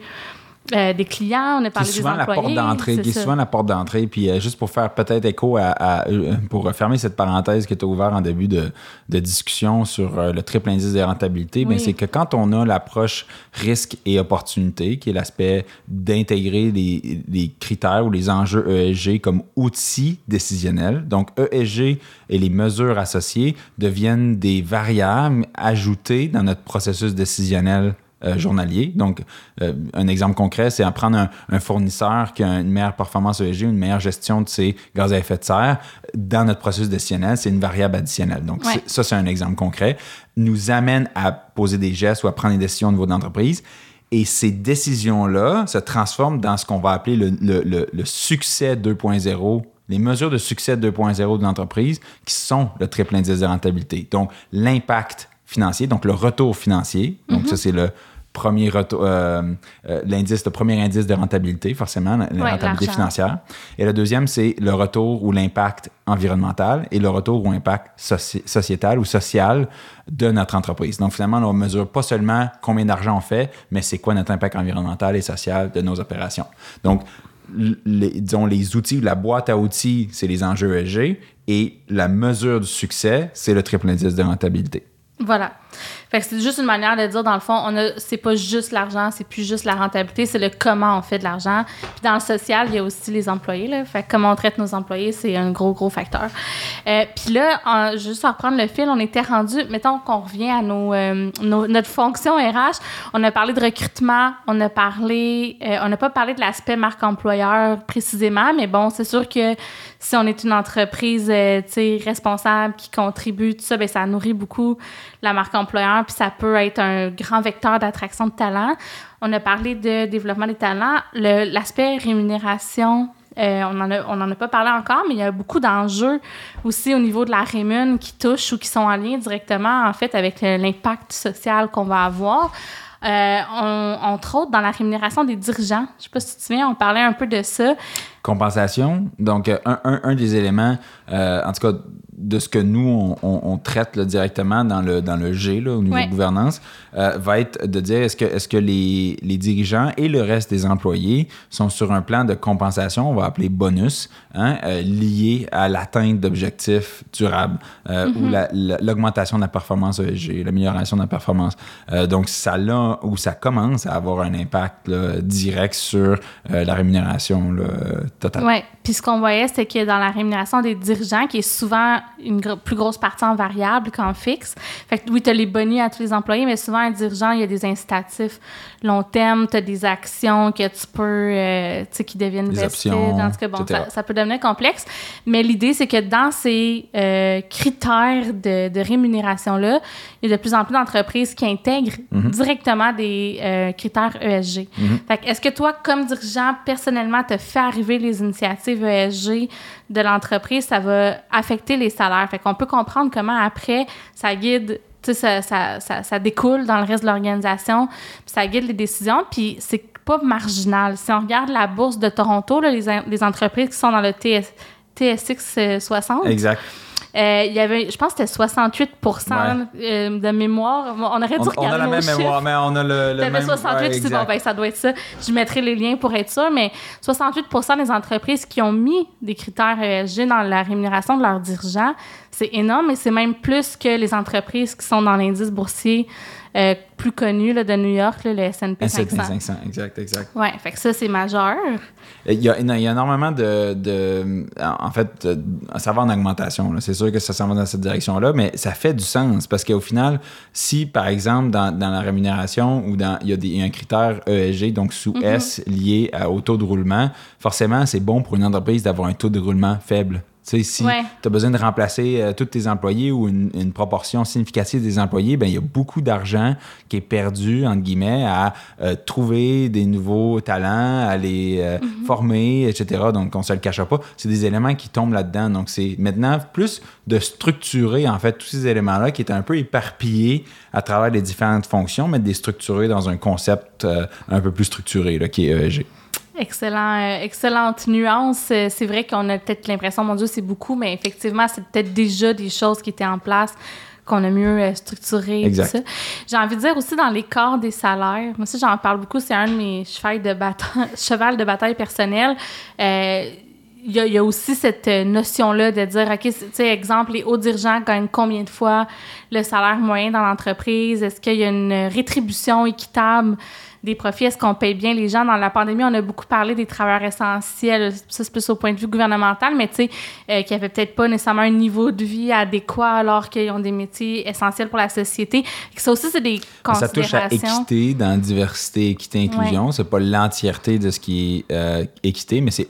euh, des clients, on a parlé
qui est souvent
des
la porte d'entrée, qui est souvent la porte d'entrée. Puis euh, juste pour faire peut-être écho à, euh, pour fermer cette parenthèse que tu as ouvert en début de, de discussion sur le triple indice de rentabilité, ben, c'est que quand on a l'approche risque et opportunité, qui est l'aspect d'intégrer les, les, critères ou les enjeux ESG comme outils décisionnels, donc ESG et les mesures associées deviennent des variables ajoutées dans notre processus décisionnel euh, journalier. Donc, euh, un exemple concret, c'est à prendre un, fournisseur qui a une meilleure performance ESG, une meilleure gestion de ses gaz à effet de serre. Dans notre processus décisionnel, c'est une variable additionnelle. Donc, ça, c'est un exemple concret. Nous amène à poser des gestes ou à prendre des décisions au niveau de l'entreprise. Et ces décisions-là se transforment dans ce qu'on va appeler le, le, le succès 2.0 les mesures de succès 2.0 de l'entreprise qui sont le triple indice de rentabilité. Donc, l'impact financier, donc le retour financier. Donc, ça, mhm. c'est le premier retour, euh, euh, l'indice, le premier indice de rentabilité, forcément, la, rentabilité financière. Et le deuxième, c'est le retour ou l'impact environnemental et le retour ou impact sociétal ou social de notre entreprise. Donc, finalement, on mesure pas seulement combien d'argent on fait, mais c'est quoi notre impact environnemental et social de nos opérations. Donc, les, disons, les outils, la boîte à outils, c'est les enjeux ESG et la mesure du succès, c'est le triple indice de rentabilité.
Voilà. C'est juste une manière de dire, dans le fond, on a, c'est pas juste l'argent, c'est plus juste la rentabilité, c'est le comment on fait de l'argent. Puis dans le social, il y a aussi les employés, là. Fait que comment on traite nos employés, c'est un gros, gros facteur. Euh, puis là, juste à reprendre le fil, on était rendu, mettons qu'on revient à euh, nos, notre fonction RH, on a parlé de recrutement, on a parlé, euh, on n'a pas parlé de l'aspect marque employeur précisément, mais bon, c'est sûr que si on est une entreprise, tu sais, responsable, qui contribue, tout ça, ben ça nourrit beaucoup la marque employeur, puis ça peut être un grand vecteur d'attraction de talent. On a parlé de développement des talents. L'aspect rémunération, euh, on n'en a, pas parlé encore, mais il y a beaucoup d'enjeux aussi au niveau de la rémun qui touchent ou qui sont en lien directement, en fait, avec l'impact social qu'on va avoir. Euh, entre autres, dans la rémunération des dirigeants. Je ne sais pas si tu te souviens, on parlait un peu de ça.
Compensation. Donc, un, des éléments, euh, en tout cas, de ce que nous, on, traite directement dans le, dans le G, au niveau de gouvernance, euh, va être de dire est-ce que, est -ce que les, les, dirigeants et le reste des employés sont sur un plan de compensation, on va appeler bonus, hein, euh, lié à l'atteinte d'objectifs durables euh, ou l'augmentation de la performance ESG, l'amélioration de la performance. donc, ça là où ça commence à avoir un impact direct sur la rémunération totale.
Oui, puis ce qu'on voyait, c'est que dans la rémunération des dirigeants, qui est souvent une plus grosse partie en variable qu'en fixe. Fait que oui, tu as les bonus à tous les employés, mais souvent, un dirigeant, il y a des incitatifs long terme, tu as des actions que tu peux, euh, tu sais, qui deviennent. Dans ce que, bon, ça, peut devenir complexe. Mais l'idée, c'est que dans ces euh, critères de, de rémunération-là, il y a de plus en plus d'entreprises qui intègrent mhm. directement des euh, critères ESG. Mhm. Fait est-ce que toi, comme dirigeant, personnellement, te fait arriver les initiatives ESG de l'entreprise, ça va affecter les salaires? Fait qu'on peut comprendre comment après, ça guide ça, découle dans le reste de l'organisation, ça guide les décisions, puis c'est pas marginal. Si on regarde la bourse de Toronto, les, entreprises qui sont dans le TS, TSX 60,
exact.
Euh, il y avait, je pense que c'était 68 euh, de mémoire. On aurait dû on, regarder
On a la même mémoire, mais on a le, le même...
68, c'est bon, ben, ça doit être ça. Je mettrai les liens pour être sûr, mais 68% des entreprises qui ont mis des critères ESG dans la rémunération de leurs dirigeants, c'est énorme et c'est même plus que les entreprises qui sont dans l'indice boursier euh, plus connu là, de New York, le S&P 500.
S&P 500, exact, exact.
Oui, fait que ça, c'est majeur.
Il y, a, il y a énormément de, de, En fait, ça va en augmentation. C'est sûr que ça s'en va dans cette direction-là, mais ça fait du sens parce qu'au final, si, par exemple, dans, dans la rémunération ou dans, il y a des, un critère ESG, donc sous mm-hmm. S, lié au taux de roulement, forcément, c'est bon pour une entreprise d'avoir un taux de roulement faible si tu as besoin de remplacer euh, tous tes employés ou une, proportion significative des employés, ben il y a beaucoup d'argent qui est perdu, entre guillemets, à euh, trouver des nouveaux talents, à les euh, mhm. former, etc. Donc, on ne se le cache pas. C'est des éléments qui tombent là-dedans. Donc, c'est maintenant plus de structurer, en fait, tous ces éléments-là qui étaient un peu éparpillés à travers les différentes fonctions, mais de les structurer dans un concept un peu plus structuré, là, qui est ESG.
Excellent, euh, excellente nuance. Euh, c'est vrai qu'on a peut-être l'impression, mon Dieu, c'est beaucoup, mais effectivement, c'est peut-être déjà des choses qui étaient en place qu'on a mieux euh, structurées. J'ai envie de dire aussi dans les corps des salaires. Moi aussi, j'en parle beaucoup. C'est un de mes chevals de bataille, cheval de bataille personnel. il y, a, aussi cette notion-là de dire, OK, tu sais, exemple, les hauts dirigeants gagnent combien de fois le salaire moyen dans l'entreprise? Est-ce qu'il y a une rétribution équitable? Des profits, est-ce qu'on paye bien les gens? Dans la pandémie, on a beaucoup parlé des travailleurs essentiels, ça c'est plus au point de vue gouvernemental, mais tu sais, euh, qui n'avaient peut-être pas nécessairement un niveau de vie adéquat alors qu'ils ont des métiers essentiels pour la société. Ça aussi, c'est des considérations.
Ça touche à équité dans diversité, équité, inclusion. C'est pas l'entièreté de ce qui est euh, équité, mais c'est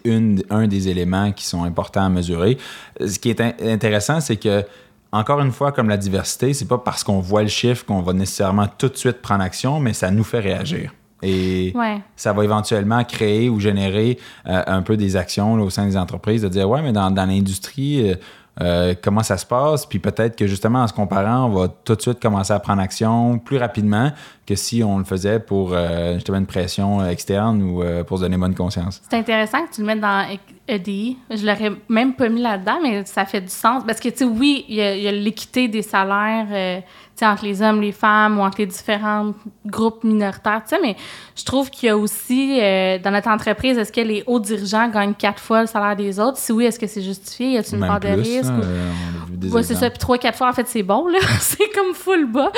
un des éléments qui sont importants à mesurer. Ce qui est intéressant, c'est que encore une fois, comme la diversité, c'est pas parce qu'on voit le chiffre qu'on va nécessairement tout de suite prendre action, mais ça nous fait réagir. Et ça va éventuellement créer ou générer euh, un peu des actions au sein des entreprises de dire Ouais, mais dans, dans l'industrie, euh, euh, comment ça se passe, puis peut-être que justement en se comparant, on va tout de suite commencer à prendre action plus rapidement que si on le faisait pour euh, justement une pression externe ou pour se donner bonne conscience.
C'est intéressant que tu le mettes dans EDI. Je l'aurais même pas mis là-dedans, mais ça fait du sens. Parce que, tu sais, oui, il y a, l'équité des salaires entre les hommes, les femmes ou entre les différents groupes minoritaires, tu sais, mais je trouve qu'il y a aussi, euh, dans notre entreprise, est-ce que les hauts dirigeants gagnent quatre fois le salaire des autres? Si oui, est-ce que c'est justifié? Y a-t-il une part de risque?
Hein,
c'est ça. Puis trois, quatre fois, en fait, c'est bon, là. c'est comme full bas.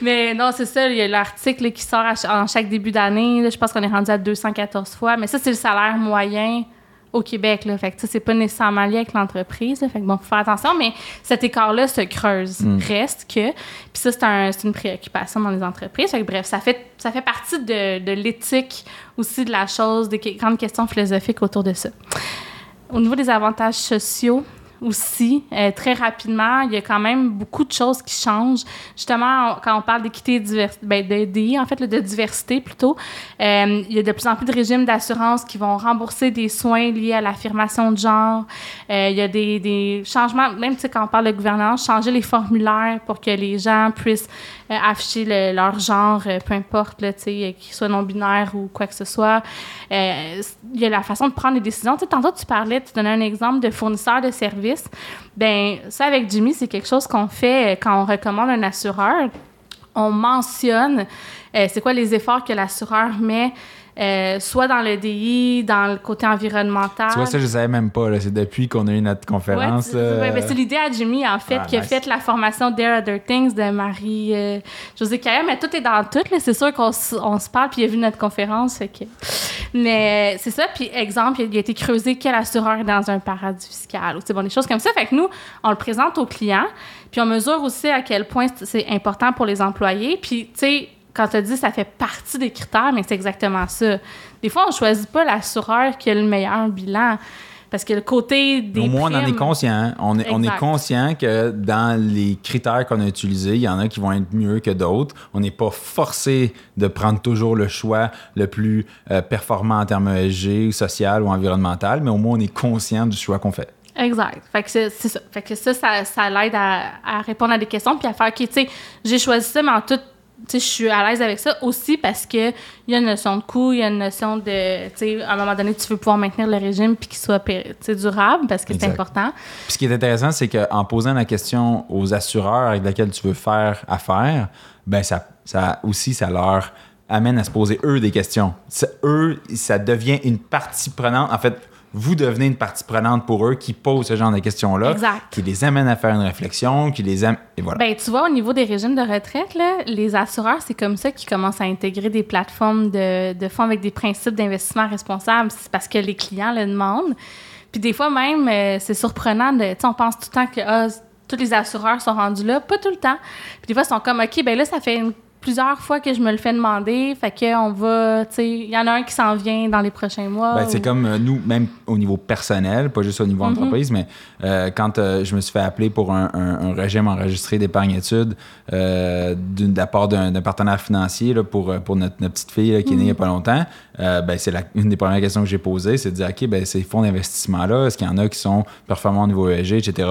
Mais non, c'est ça. Il y a l'article qui sort en chaque début d'année. Je pense qu'on est rendu à 214 fois. Mais ça, c'est le salaire moyen au Québec. Là. Fait que c'est pas nécessairement lié avec l'entreprise. Fait que bon, faut faire attention, mais cet écart-là se creuse. Mm. Reste que. Puis ça, c'est un, une préoccupation dans les entreprises. Fait que, bref, ça fait, ça fait partie de, de l'éthique aussi de la chose, des grandes questions philosophiques autour de ça. Au niveau des avantages sociaux, aussi, euh, très rapidement, il y a quand même beaucoup de choses qui changent. Justement, quand on parle d'équité diversité, ben de, en fait, de diversité plutôt, euh, il y a de plus en plus de régimes d'assurance qui vont rembourser des soins liés à l'affirmation de genre. Euh, il y a des, des changements, même quand on parle de gouvernance, changer les formulaires pour que les gens puissent afficher leur genre, peu importe, qu'ils soient non-binaires ou quoi que ce soit. il y a la façon de prendre des décisions. Tantôt, tu parlais, tu donnais un exemple de fournisseur de services ben ça avec Jimmy, c'est quelque chose qu'on fait quand on recommande un assureur. On mentionne euh, c'est quoi les efforts que l'assureur met euh, soit dans le DI, dans le côté environnemental.
Tu vois, ça, je ne savais même pas. C'est depuis qu'on a eu notre conférence.
Ouais, ben, c'est l'idée à Jimmy, en fait, ah, qui a fait la formation There Other Things de Marie-Josée euh, Mais tout est dans tout. C'est sûr qu'on se parle, puis il a vu notre conférence. Fait que... Mais c'est ça. Puis, exemple, il a été creusé quel assureur est dans un paradis fiscal. Ou, bon, des choses comme ça. Fait que nous, on le présente aux clients. Puis, on mesure aussi à quel point c'est important pour les employés. Puis, tu sais, quand tu dis ça fait partie des critères, mais c'est exactement ça. Des fois, on choisit pas l'assureur qui a le meilleur bilan. Parce que le côté des.
Au moins,
primes,
on en est conscient. On est, on est conscient que dans les critères qu'on a utilisés, il y en a qui vont être mieux que d'autres. On n'est pas forcé de prendre toujours le choix le plus euh, performant en termes ESG, ou social ou environnemental, mais au moins, on est conscient du choix qu'on fait.
Exact. Fait que c'est ça. Fait que ça, ça, ça l'aide à, à répondre à des questions puis à faire, OK, tu sais, j'ai choisi ça, mais en tout, tu sais, je suis à l'aise avec ça aussi parce que il y a une notion de coût, il y a une notion de, tu sais, à un moment donné, tu veux pouvoir maintenir le régime puis qu'il soit, durable parce que c'est important.
Puis ce qui est intéressant, c'est qu'en posant la question aux assureurs avec lesquels tu veux faire affaire, ben ça, ça aussi, ça leur amène à se poser eux des questions. Ça- eux, ça devient une partie prenante. En fait, vous devenez une partie prenante pour eux qui pose ce genre de questions-là, qui les amène à faire une réflexion, qui les amène... Et voilà.
Ben, tu vois, au niveau des régimes de retraite, là, les assureurs, c'est comme ça qu'ils commencent à intégrer des plateformes de, de fonds avec des principes d'investissement responsable. C'est parce que les clients le demandent. Puis des fois même, euh, c'est surprenant. De, on pense tout le temps que ah, tous les assureurs sont rendus là. Pas tout le temps. Puis des fois, ils sont comme, OK, ben là, ça fait une- plusieurs fois que je me le fais demander. Fait qu'on va, tu sais, il y en a un qui s'en vient dans les prochains mois.
Ben, c'est comme euh, nous, même au niveau personnel, pas juste au niveau
Mhm.
entreprise, mais euh, quand euh, je me suis fait appeler pour un, un- un régime enregistré d'épargne-études d'une- de la part d'un partenaire financier là, pour, pour notre, notre petite fille là, qui est née il n'y a pas longtemps, ben, c'est la- une des premières questions que j'ai posées, c'est de dire, OK, ben, ces fonds d'investissement-là, est-ce qu'il y en a qui sont performants au niveau ESG, etc.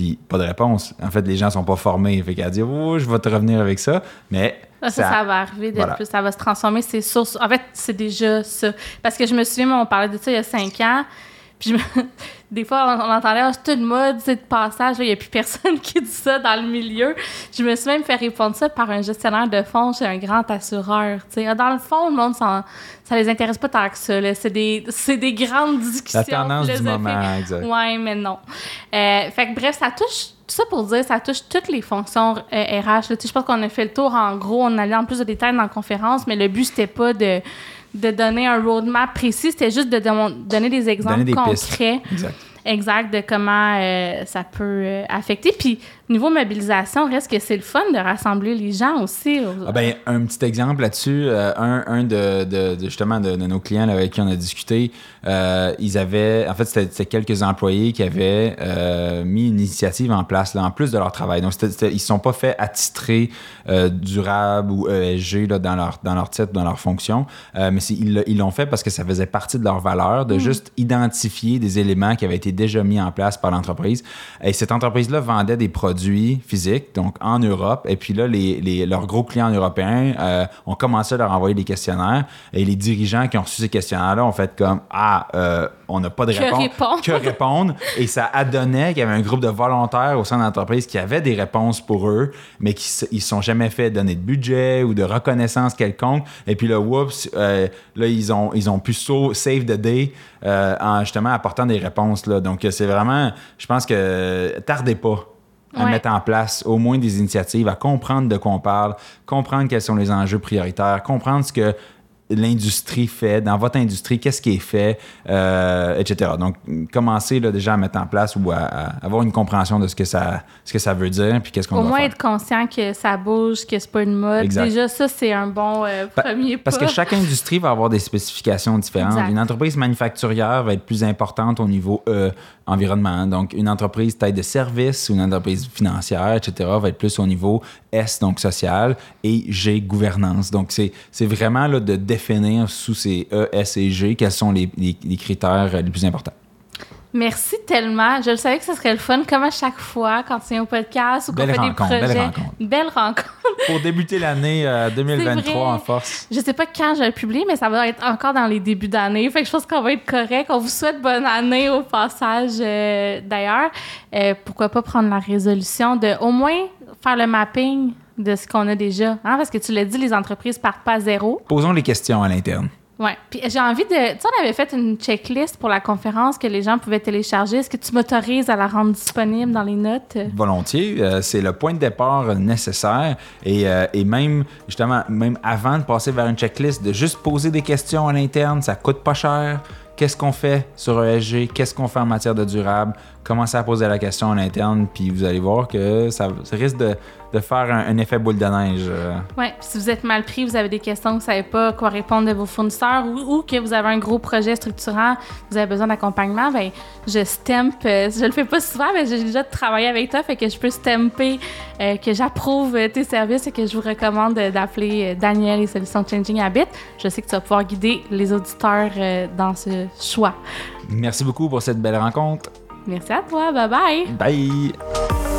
Puis pas de réponse. En fait, les gens sont pas formés. Fait qu'elle dit, oh, je vais te revenir avec ça. Mais
Ça, ça, ça va arriver de
voilà.
plus, ça va se transformer, c'est. En fait, c'est déjà ça. Parce que je me souviens, on parlait de ça il y a cinq ans. Puis je des fois, on, on entendait, ah, c'est une mode, c'est de passage. Il n'y a plus personne qui dit ça dans le milieu. Je me suis même fait répondre ça par un gestionnaire de fonds chez un grand assureur. Ah, Dans le fond, le monde, ça, ça les intéresse pas tant que ça. C'est des, c'est des grandes discussions.
la tendance du moment, exact.
Ouais, mais non. Euh, fait que bref, ça touche, tout ça pour dire, ça touche toutes les fonctions euh, RH. là. Sais, je pense qu'on a fait le tour en gros, on allait en plus de détails dans la conférence, mais le but, c'était pas de, de donner un roadmap précis, c'était juste de don- donner des exemples
Donner des pistes.
concrets.
Exact.
Exact, de comment euh, ça peut euh, affecter. Puis, niveau mobilisation, reste que c'est le fun de rassembler les gens aussi.
Ah ben, un petit exemple là-dessus, euh, un, un de, de- de- justement de, de nos clients là, avec qui on a discuté, euh, ils avaient, en fait, c'était quelques employés qui avaient euh, mis une initiative en place là, en plus de leur travail. Donc, ils ne sont pas fait attitrer euh, durable ou ESG là, dans, leur, dans leur titre, dans leur fonction, mais ils l'ont fait parce que ça faisait partie de leur valeur de juste identifier des éléments qui avaient été déjà mis en place par l'entreprise. Et cette entreprise-là vendait des produits physiques, donc en Europe. Et puis là, les, les- leurs gros clients européens euh, ont commencé à leur envoyer des questionnaires. Et les dirigeants qui ont reçu ces questionnaires-là ont fait comme Ah, euh, on n'a pas de
Que
réponse.
répondre?
Que répondre. Et ça adonnait qu'il y avait un groupe de volontaires au sein de l'entreprise qui avaient des réponses pour eux, mais qui se sont jamais fait donner de budget ou de reconnaissance quelconque. Et puis là, whoops, euh, là, ils ont, ils ont pu save the day en justement apportant des réponses. Là. Donc, c'est vraiment, je pense que tardez pas à
Ouais.
mettre en place au moins des initiatives, à comprendre de quoi on parle, comprendre quels sont les enjeux prioritaires, comprendre ce que l'industrie fait, dans votre industrie, qu'est-ce qui est fait, euh, etc. Donc, commencez là, déjà à mettre en place ou à, à avoir une compréhension de ce que ça, ce que ça veut dire, puis qu'est-ce qu'on
Au
doit
moins
faire.
être conscient que ça bouge, que c'est pas une mode.
Exact.
Déjà, ça, c'est un bon euh,
Pa-
premier pas.
Parce que chaque industrie va avoir des spécifications différentes.
Exact.
Une entreprise manufacturière va être plus importante au niveau E, Donc, une entreprise taille de service ou une entreprise financière, etc., va être plus au niveau S, donc social, et G, gouvernance. Donc, c'est vraiment là, de définir sous ces E, S et G quels sont les, les- les critères euh, les plus importants.
Merci tellement. Je le savais que ce serait le fun, comme à chaque fois, quand tu viens au podcast ou qu'on fait des projets.
belle rencontre.
Belle rencontre.
Pour débuter l'année euh, 2023
C'est vrai.
en force.
Je sais pas quand je vais le publier, mais ça va être encore dans les débuts d'année. Fait que je pense qu'on va être correct. On vous souhaite bonne année au passage. euh, D'ailleurs, Euh, pourquoi pas prendre la résolution de au moins faire le mapping de ce qu'on a déjà. Hein? Parce que tu l'as dit, les entreprises partent pas à zéro.
Posons les questions à l'interne.
Ouais. Puis j'ai envie de. Tu sais, on avait fait une checklist pour la conférence que les gens pouvaient télécharger. Est-ce que tu m'autorises à la rendre disponible dans les notes?
Volontiers. Euh, c'est le point de départ nécessaire. Et, euh, et, même, justement, même avant de passer vers une checklist, de juste poser des questions à l'interne, ça coûte pas cher qu'est-ce qu'on fait sur ESG, qu'est-ce qu'on fait en matière de durable, commencez à poser la question en interne, puis vous allez voir que ça, risque de, faire un, effet boule de neige. Euh.
Oui, si vous êtes mal pris, vous avez des questions, vous ne savez pas quoi répondre de vos fournisseurs ou, que vous avez un gros projet structurant, vous avez besoin d'accompagnement, ben je stamp, euh, je le fais pas souvent, mais j'ai déjà travaillé avec toi, fait que je peux stamper euh, que j'approuve tes services et que je vous recommande d'appeler Daniel et Solutions Changing Habit. Je sais que tu vas pouvoir guider les auditeurs dans ce choix.
Merci beaucoup pour cette belle rencontre.
Merci à toi. Bye bye.
Bye.